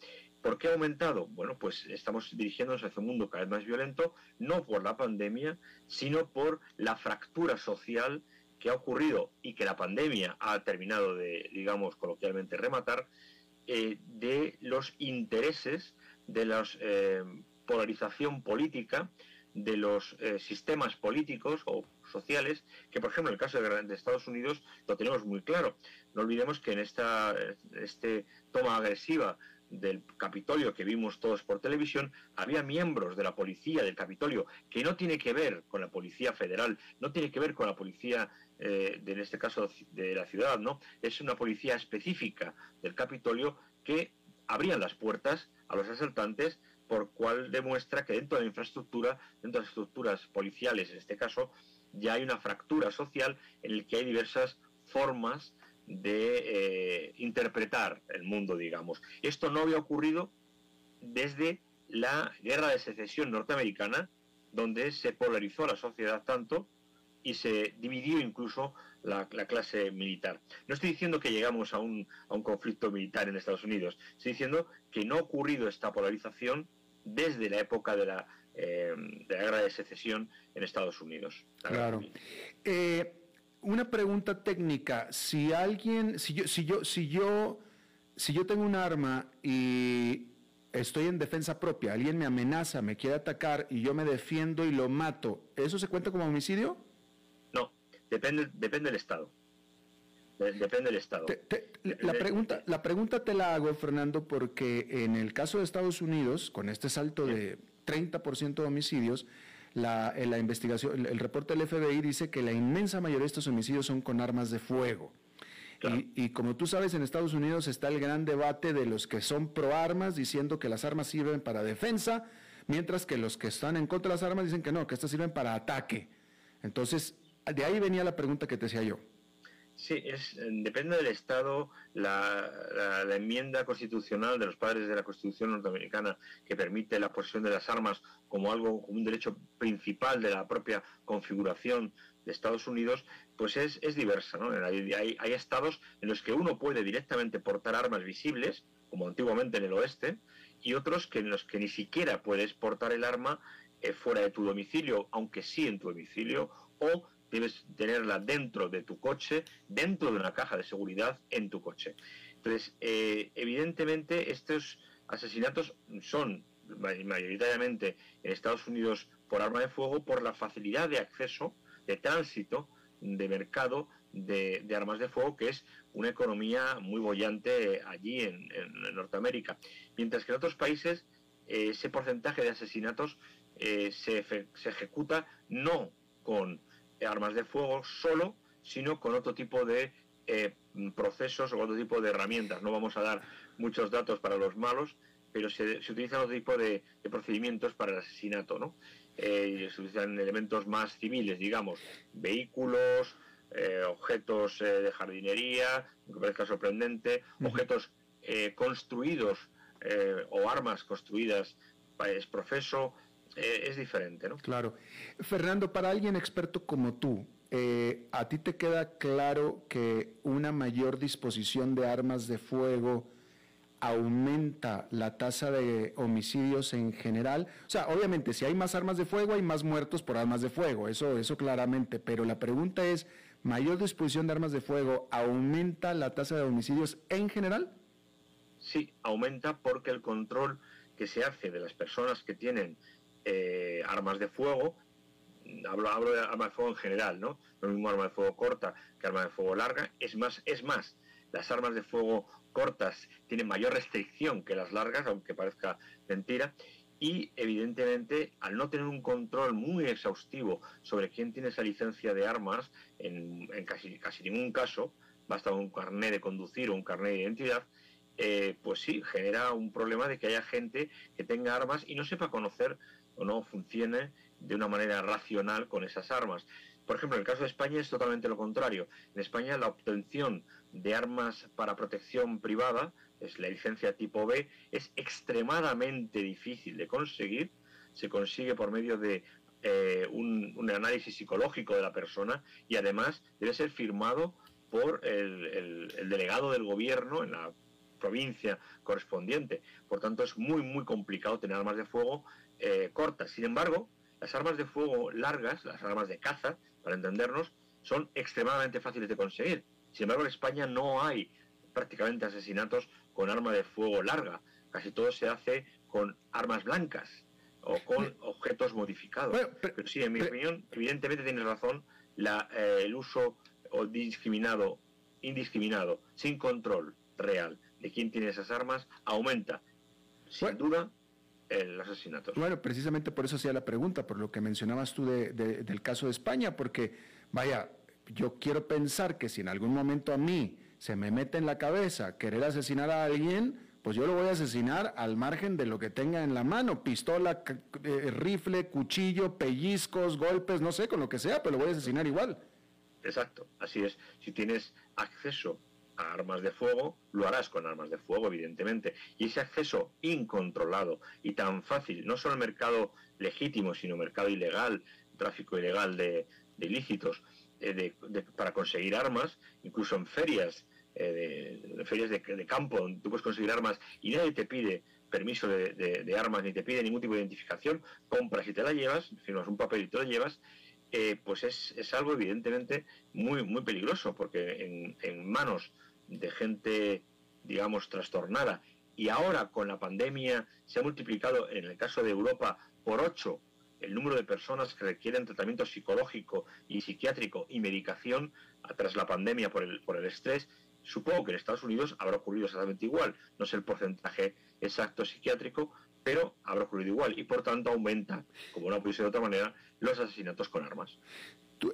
¿Por qué ha aumentado? Bueno, pues estamos dirigiéndonos hacia un mundo cada vez más violento, no por la pandemia, sino por la fractura social que ha ocurrido y que la pandemia ha terminado de, digamos, coloquialmente rematar, eh, de los intereses, de la polarización política, de los sistemas políticos o sociales, que por ejemplo en el caso de, Estados Unidos lo tenemos muy claro. No olvidemos que en esta este toma agresiva del Capitolio que vimos todos por televisión, había miembros de la policía del Capitolio que no tiene que ver con la policía federal, no tiene que ver con la policía, eh, de, en este caso de la ciudad, ¿no? Es una policía específica del Capitolio que abrían las puertas a los asaltantes, por cual demuestra que dentro de la infraestructura, dentro de las estructuras policiales en este caso, ya hay una fractura social en la que hay diversas formas de eh, interpretar el mundo, digamos. Esto no había ocurrido desde la guerra de secesión norteamericana, donde se polarizó la sociedad tanto y se dividió incluso la, clase militar. No estoy diciendo que llegamos a un, a un conflicto militar en Estados Unidos, estoy diciendo que no ha ocurrido esta polarización desde la época de la eh, de la guerra de secesión en Estados Unidos. Claro. Una pregunta técnica, si alguien, si yo, si yo, si yo, si yo tengo un arma y estoy en defensa propia, alguien me amenaza, me quiere atacar y yo me defiendo y lo mato, ¿eso se cuenta como homicidio? No, depende, depende del Estado. Depende del Estado. la, pregunta, la pregunta te la hago, Fernando, porque en el caso de Estados Unidos, con este salto de 30% de homicidios, la, la investigación, el, reporte del FBI dice que la inmensa mayoría de estos homicidios son con armas de fuego. Y, como tú sabes, en Estados Unidos está el gran debate de los que son pro armas, diciendo que las armas sirven para defensa, mientras que los que están en contra de las armas dicen que no, que estas sirven para ataque. Entonces, de ahí venía la pregunta que te hacía yo. Sí, es, depende del Estado la, enmienda constitucional de los padres de la Constitución norteamericana que permite la posesión de las armas como algo, como un derecho principal de la propia configuración de Estados Unidos, pues es, diversa. ¿no? Hay, hay, estados en los que uno puede directamente portar armas visibles, como antiguamente en el oeste, y otros que en los que ni siquiera puedes portar el arma eh, fuera de tu domicilio, aunque sí en tu domicilio, o debes tenerla dentro de tu coche, dentro de una caja de seguridad en tu coche. Entonces, eh, evidentemente, estos asesinatos son mayoritariamente en Estados Unidos por arma de fuego por la facilidad de acceso de tránsito, de mercado de, armas de fuego, que es una economía muy bollante allí en, Norteamérica. Mientras que en otros países eh, ese porcentaje de asesinatos eh, se, se, ejecuta no con armas de fuego solo, sino con otro tipo de eh, procesos o otro tipo de herramientas. No vamos a dar muchos datos para los malos, pero se, se utilizan otro tipo de, de, procedimientos para el asesinato, ¿no? eh, se utilizan elementos más civiles, digamos, vehículos, eh, objetos eh, de jardinería, que parezca sorprendente, objetos eh, construidos o armas construidas es profeso, es diferente, ¿no? Claro. Fernando, para alguien experto como tú, ¿a ti te queda claro que una mayor disposición de armas de fuego aumenta la tasa de homicidios en general. O sea, obviamente, si hay más armas de fuego, hay más muertos por armas de fuego, eso, eso claramente, pero la pregunta es, ¿mayor disposición de armas de fuego aumenta la tasa de homicidios en general? Sí, aumenta porque el control que se hace de las personas que tienen eh, armas de fuego, hablo, hablo de armas de fuego en general, ¿no? Lo mismo arma de fuego corta que arma de fuego larga, es más, es más, las armas de fuego cortas tienen mayor restricción que las largas, aunque parezca mentira, y evidentemente al no tener un control muy exhaustivo sobre quién tiene esa licencia de armas, en, casi, casi ningún caso, basta un carnet de conducir o un carnet de identidad, eh, pues sí, genera un problema de que haya gente que tenga armas y no sepa conocer o no funcione de una manera racional con esas armas. Por ejemplo, en el caso de España es totalmente lo contrario. En España la obtención de armas para protección privada, es la licencia tipo B, es extremadamente difícil de conseguir. Se consigue por medio de eh, un, análisis psicológico de la persona y además debe ser firmado por el, delegado del gobierno en la provincia correspondiente. Por tanto, es muy, muy complicado tener armas de fuego eh, cortas. Sin embargo, las armas de fuego largas, las armas de caza, para entendernos, son extremadamente fáciles de conseguir. Sin embargo, en España no hay prácticamente asesinatos con arma de fuego larga. Casi todo se hace con armas blancas o con objetos modificados. pero, sí, en mi opinión, evidentemente tienes razón, la, eh, el uso discriminado, indiscriminado, sin control real de quién tiene esas armas, aumenta, sin duda, el asesinato. Bueno, precisamente por eso hacía la pregunta, por lo que mencionabas tú del caso de España, porque, vaya, yo quiero pensar que si en algún momento a mí se me mete en la cabeza querer asesinar a alguien, pues yo lo voy a asesinar al margen de lo que tenga en la mano, pistola, eh, rifle, cuchillo, pellizcos, golpes, no sé, con lo que sea, pero lo voy a asesinar igual. Exacto, así es. Si tienes acceso a armas de fuego, lo harás con armas de fuego, evidentemente. Y ese acceso incontrolado y tan fácil, no solo mercado legítimo, sino mercado ilegal, tráfico ilegal de ilícitos, eh, para conseguir armas, incluso en ferias, eh, de, ferias de, campo, donde tú puedes conseguir armas y nadie te pide permiso de, armas ni te pide ningún tipo de identificación, compras y te la llevas, firmas un papel y te lo llevas, eh, pues es, algo evidentemente muy, muy peligroso, porque en, manos de gente, digamos, trastornada, y ahora con la pandemia se ha multiplicado, en el caso de Europa, por ocho el número de personas que requieren tratamiento psicológico y psiquiátrico y medicación tras la pandemia por el, por el estrés, Supongo que en Estados Unidos habrá ocurrido exactamente igual. No sé el porcentaje exacto psiquiátrico, pero habrá ocurrido igual. Y por tanto aumenta, como no puede ser de otra manera, los asesinatos con armas.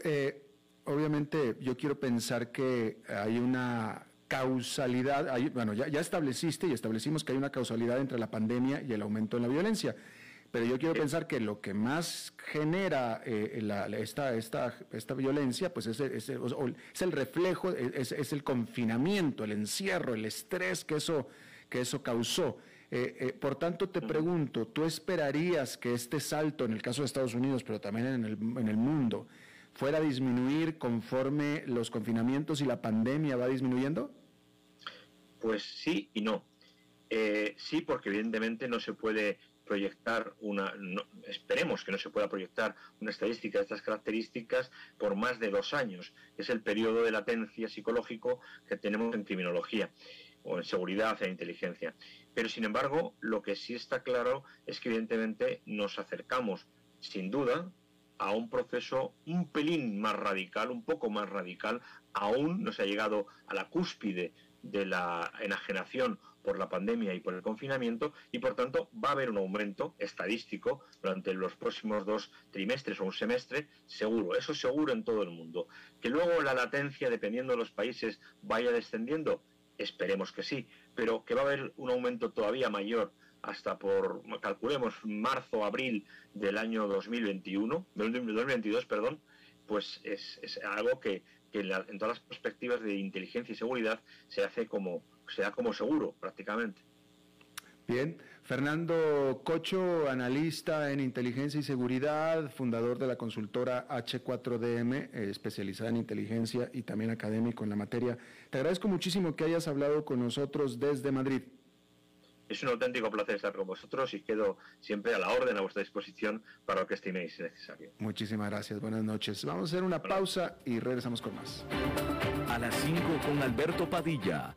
Eh, obviamente yo quiero pensar que hay una causalidad, bueno, ya, ya estableciste y establecimos que hay una causalidad entre la pandemia y el aumento en la violencia. Pero yo quiero pensar que lo que más genera eh, esta, esta, esta, violencia, pues es, es, el reflejo, es, el confinamiento, el encierro, el estrés que eso, que eso causó. Eh, eh, por tanto, te pregunto, ¿tú esperarías que este salto, en el caso de Estados Unidos, pero también en el, en el mundo, fuera a disminuir conforme los confinamientos y la pandemia va disminuyendo? Pues sí y no. sí, porque evidentemente no se puede proyectar una, esperemos que no se pueda proyectar una estadística de estas características por más de dos años, que es el periodo de latencia psicológico que tenemos en criminología o en seguridad e inteligencia. Pero sin embargo, lo que sí está claro es que evidentemente nos acercamos, sin duda, a un proceso un pelín más radical, un poco más radical, aún no se ha llegado a la cúspide de la enajenación por la pandemia y por el confinamiento y por tanto va a haber un aumento estadístico durante los próximos dos trimestres o un semestre, seguro, eso seguro en todo el mundo. Que luego la latencia, dependiendo de los países, vaya descendiendo, esperemos que sí, pero que va a haber un aumento todavía mayor hasta por, calculemos, marzo, abril del año 2021, 2022, perdón, pues es, algo que, en todas las perspectivas de inteligencia y seguridad se hace como, sea como seguro prácticamente. Bien, Fernando Cocho, analista en inteligencia y seguridad, fundador de la consultora H4DM, eh, especializada en inteligencia y también académico en la materia. Te agradezco muchísimo que hayas hablado con nosotros desde Madrid. Es un auténtico placer estar con vosotros y quedo siempre a la orden, a vuestra disposición para lo que estiméis necesario. Muchísimas gracias, buenas noches. Vamos a hacer una pausa y regresamos con más. A las 5 con Alberto Padilla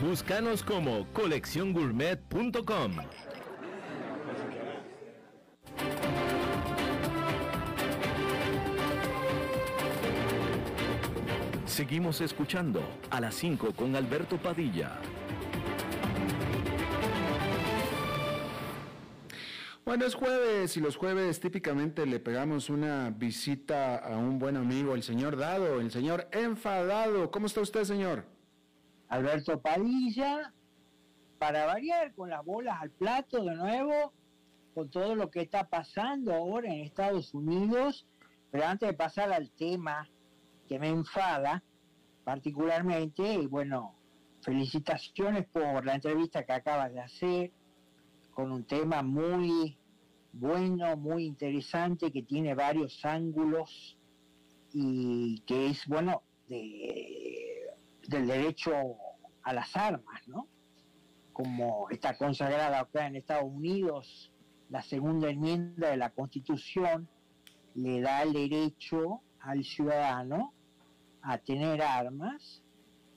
Búscanos como colecciongourmet.com. Seguimos escuchando a las 5 con Alberto Padilla. Bueno, es jueves y los jueves típicamente le pegamos una visita a un buen amigo, el señor Dado, el señor enfadado. ¿Cómo está usted, señor? Alberto Padilla, para variar con las bolas al plato de nuevo, con todo lo que está pasando ahora en Estados Unidos, pero antes de pasar al tema que me enfada particularmente, y bueno, felicitaciones por la entrevista que acabas de hacer, con un tema muy bueno, muy interesante, que tiene varios ángulos y que es, bueno, de, del derecho a las armas, ¿no? Como está consagrada acá en Estados Unidos, la segunda enmienda de la Constitución le da el derecho al ciudadano a tener armas,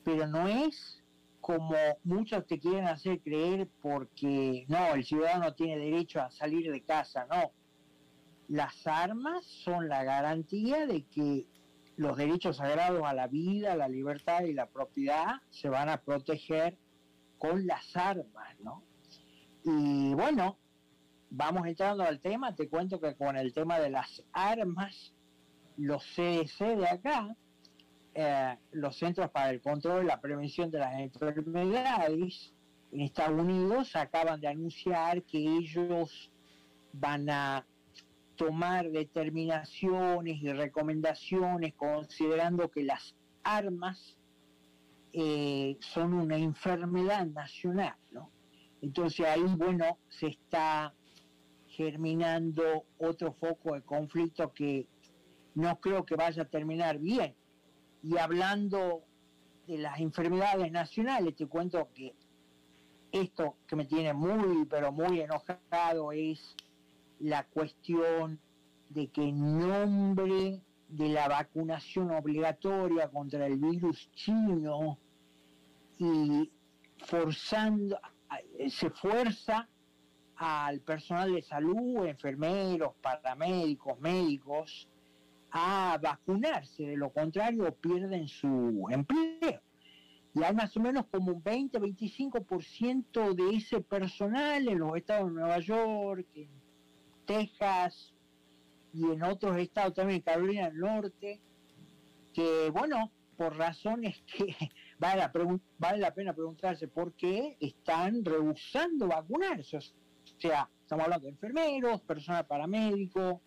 pero no es como muchos te quieren hacer creer porque no, el ciudadano tiene derecho a salir de casa, no. Las armas son la garantía de que los derechos sagrados a la vida, la libertad y la propiedad se van a proteger con las armas, ¿no? Y bueno, vamos entrando al tema, te cuento que con el tema de las armas, los CDC de acá, eh, los Centros para el Control y la Prevención de las Enfermedades en Estados Unidos acaban de anunciar que ellos van a tomar determinaciones y recomendaciones considerando que las armas eh, son una enfermedad nacional, ¿no? Entonces ahí, bueno, se está germinando otro foco de conflicto que no creo que vaya a terminar bien. Y hablando de las enfermedades nacionales, te cuento que esto que me tiene muy, pero muy enojado es la cuestión de que en nombre de la vacunación obligatoria contra el virus chino y forzando, se fuerza al personal de salud, enfermeros, paramédicos, médicos, a vacunarse, de lo contrario pierden su empleo. Y hay más o menos como un 20-25% de ese personal en los estados de Nueva York, Texas y en otros estados también, Carolina del Norte, que bueno, por razones que vale la, vale la pena preguntarse por qué están rehusando vacunarse. O sea, estamos hablando de enfermeros, personal paramédico,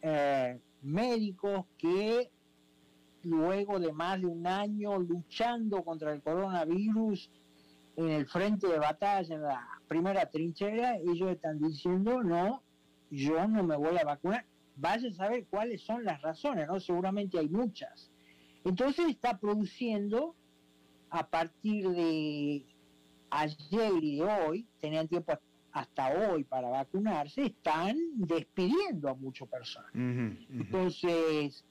eh, médicos que luego de más de un año luchando contra el coronavirus en el frente de batalla, en la primera trinchera, ellos están diciendo, no, yo no me voy a vacunar. Vaya a saber cuáles son las razones, ¿no? Seguramente hay muchas. Entonces está produciendo a partir de ayer y de hoy, tenían tiempo hasta hoy para vacunarse, están despidiendo a muchas personas. Entonces,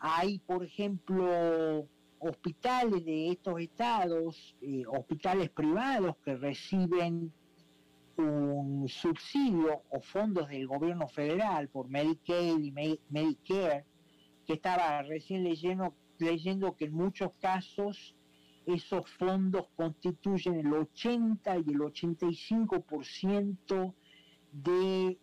hay, por ejemplo, hospitales de estos estados, eh, hospitales privados que reciben un subsidio o fondos del gobierno federal por Medicaid y Medicare, que estaba recién leyendo, leyendo que en muchos casos esos fondos constituyen el 80 y el 85% de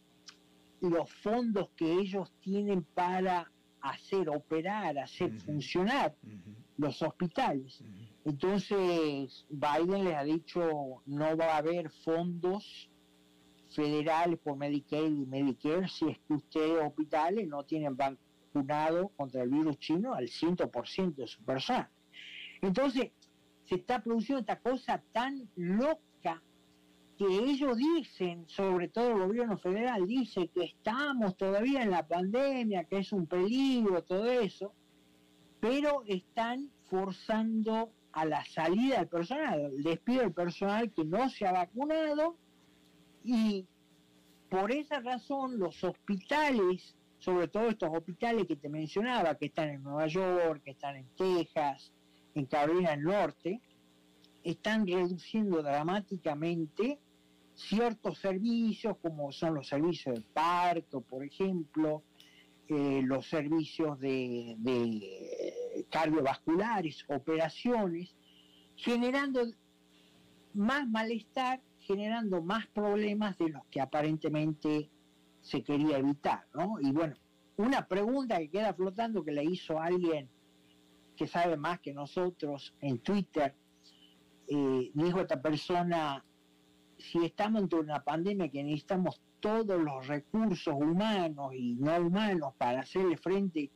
los fondos que ellos tienen para hacer operar, hacer funcionar los hospitales. Entonces, Biden les ha dicho no va a haber fondos federales por Medicaid y Medicare si es que ustedes hospitales no tienen vacunado contra el virus chino al 100% de su personal. Entonces, se está produciendo esta cosa tan loca que ellos dicen, sobre todo el gobierno federal, dice que estamos todavía en la pandemia, que es un peligro, todo eso, pero están forzando a la salida del personal, el despido del personal que no se ha vacunado y por esa razón los hospitales, sobre todo estos hospitales que te mencionaba, que están en Nueva York, que están en Texas, en Carolina del Norte, están reduciendo dramáticamente ciertos servicios, como son los servicios de parto, por ejemplo, eh, los servicios de, cardiovasculares, operaciones, generando más malestar, generando más problemas de los que aparentemente se quería evitar, ¿no? Y bueno, una pregunta que queda flotando que le hizo alguien que sabe más que nosotros en Twitter, eh, dijo esta persona, si estamos en una pandemia que necesitamos todos los recursos humanos y no humanos para hacerle frente,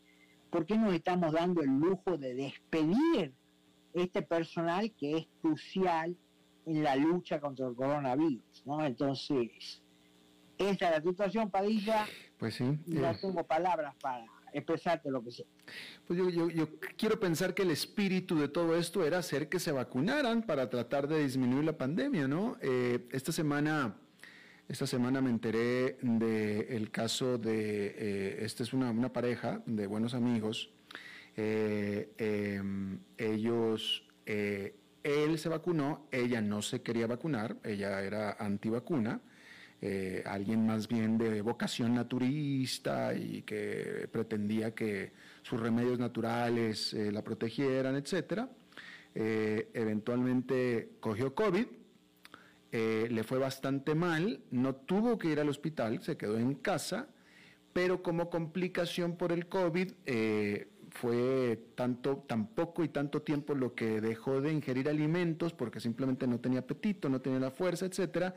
¿por qué nos estamos dando el lujo de despedir este personal que es crucial en la lucha contra el coronavirus? ¿no? Entonces, Esa es la situación, Padilla. Pues sí. No eh, tengo palabras para expresarte lo que sé. Pues yo, yo- yo quiero pensar que el espíritu de todo esto era hacer que se vacunaran para tratar de disminuir la pandemia, ¿no? Eh, esta semana, esta semana me enteré del caso de, eh, esta es una, pareja de buenos amigos. Eh, em, ellos, eh, él se vacunó, ella no se quería vacunar, ella era antivacuna alguien más bien de vocación naturista y que pretendía que sus remedios naturales la protegieran, etcétera. Eventualmente cogió COVID, eh, le fue bastante mal, no tuvo que ir al hospital, se quedó en casa, pero como complicación por el COVID eh, fue tanto, tan poco y tanto tiempo lo que dejó de ingerir alimentos porque simplemente no tenía apetito, no tenía la fuerza, etcétera,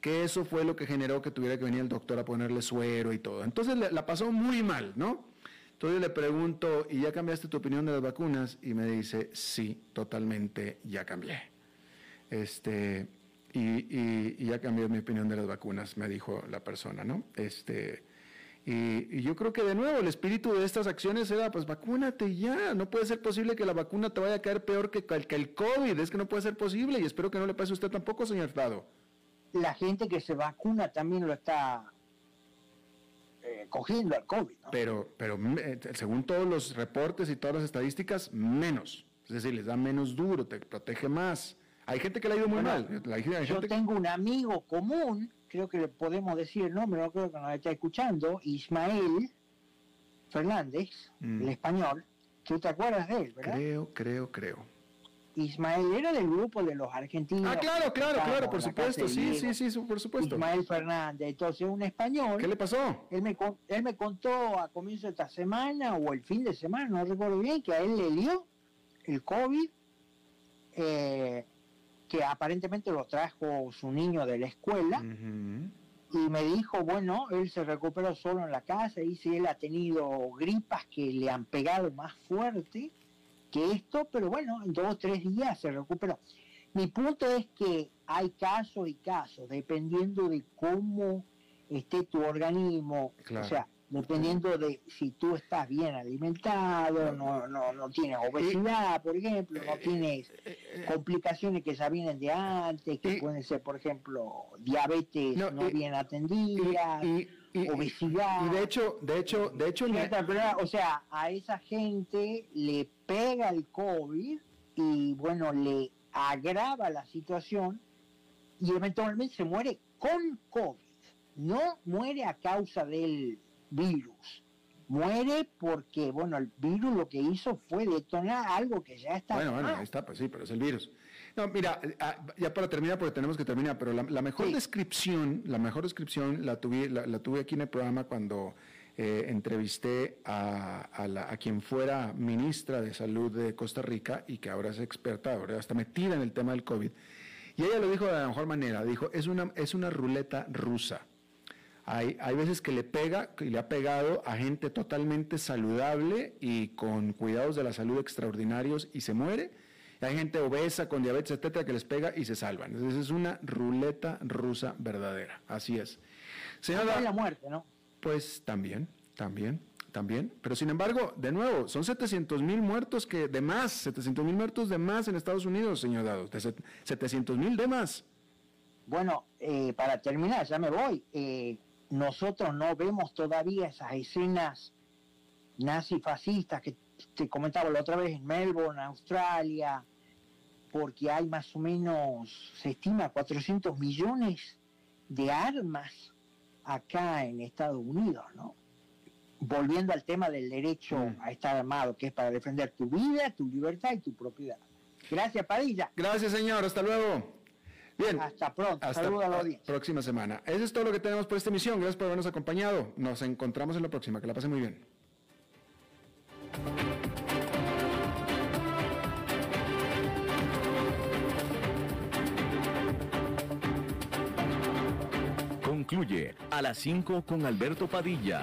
que eso fue lo que generó que tuviera que venir el doctor a ponerle suero y todo. Entonces le- la pasó muy mal, ¿no? Entonces le pregunto, ¿y ya cambiaste tu opinión de las vacunas? Y me dice, sí, totalmente, ya cambié. Este, y, y- y ya cambié mi opinión de las vacunas, me dijo la persona, ¿no? Este, y, y yo creo que de nuevo el espíritu de estas acciones era, pues vacúnate ya, no puede ser posible que la vacuna te vaya a caer peor que, el- que el COVID, es que no puede ser posible y espero que no le pase a usted tampoco, señor Dado. La gente que se vacuna también lo está eh, cogiendo al COVID, ¿no? Pero, pero eh, según todos los reportes y todas las estadísticas, menos. Es decir, les da menos duro, te protege más. Hay gente que le ha ido muy Bueno, mal. Yo que- tengo un amigo común, creo que le podemos decir el nombre, no creo que nos está escuchando, Ismael Fernández, Mm. el español. ¿Tú te acuerdas de él, verdad? Creo, creo, creo. Ismael era del grupo de los argentinos. Ah, claro, claro, claro, por supuesto. Sí, sí, sí, por supuesto. Ismael Fernández, entonces un español. ¿Qué le pasó? Él me, con- él me contó a comienzo de esta semana o el fin de semana, no recuerdo bien, que a él le dio el COVID, eh, que aparentemente lo trajo su niño de la escuela, y me dijo, bueno, él se recuperó solo en la casa, y si él ha tenido gripas que le han pegado más fuerte que esto, pero bueno, en dos o tres días se recuperó. Mi punto es que hay casos y casos, dependiendo de cómo esté tu organismo, Claro. o sea, dependiendo de si tú estás bien alimentado, no, no, no tienes obesidad, por ejemplo, no tienes complicaciones que ya vienen de antes, que pueden ser, por ejemplo, diabetes No, bien y- obesidad. y de hecho, de hecho, de hecho, enfermedad. o sea, a esa gente le pega el COVID y bueno, le agrava la situación y eventualmente se muere con COVID. No muere a causa del virus. Muere porque, bueno, el virus lo que hizo fue detonar algo que ya está Bueno, bueno, ahí está, pues sí, pero es el virus. No, mira, ah, ya para terminar, porque tenemos que terminar, pero la, la mejor Sí. descripción, la mejor descripción la tuve, la, la tuve aquí en el programa cuando eh, entrevisté a, a la- a quien fuera ministra de Salud de Costa Rica y que ahora es experta, ahora está metida en el tema del COVID. Y ella lo dijo de la mejor manera, dijo, es una, es una ruleta rusa. Hay, hay veces que le pega, y le ha pegado a gente totalmente saludable y con cuidados de la salud extraordinarios y se muere. Y hay gente obesa, con diabetes, etcétera, que les pega y se salvan. Entonces es una ruleta rusa verdadera. Así es. Señora, la muerte, ¿no? pues también, también, también. Pero sin embargo, de nuevo, son 700 mil muertos que de más, 700 mil muertos de más en Estados Unidos, señor set- 700 mil de más. Bueno, eh, para terminar, ya me voy. eh, nosotros no vemos todavía esas escenas nazifascistas que te comentaba la otra vez en Melbourne, Australia, porque hay más o menos, se estima, 400 millones de armas acá en Estados Unidos, ¿no? Volviendo al tema del derecho Mm. a estar armado, que es para defender tu vida, tu libertad y tu propiedad. Gracias, Padilla. Gracias, señor. Hasta luego. Bien. Hasta pronto. Hasta Saludos a la audiencia. próxima semana. Eso es todo lo que tenemos por esta emisión. Gracias por habernos acompañado. Nos encontramos en la próxima. Que la pasen muy bien. Concluye a las 5 con Alberto Padilla.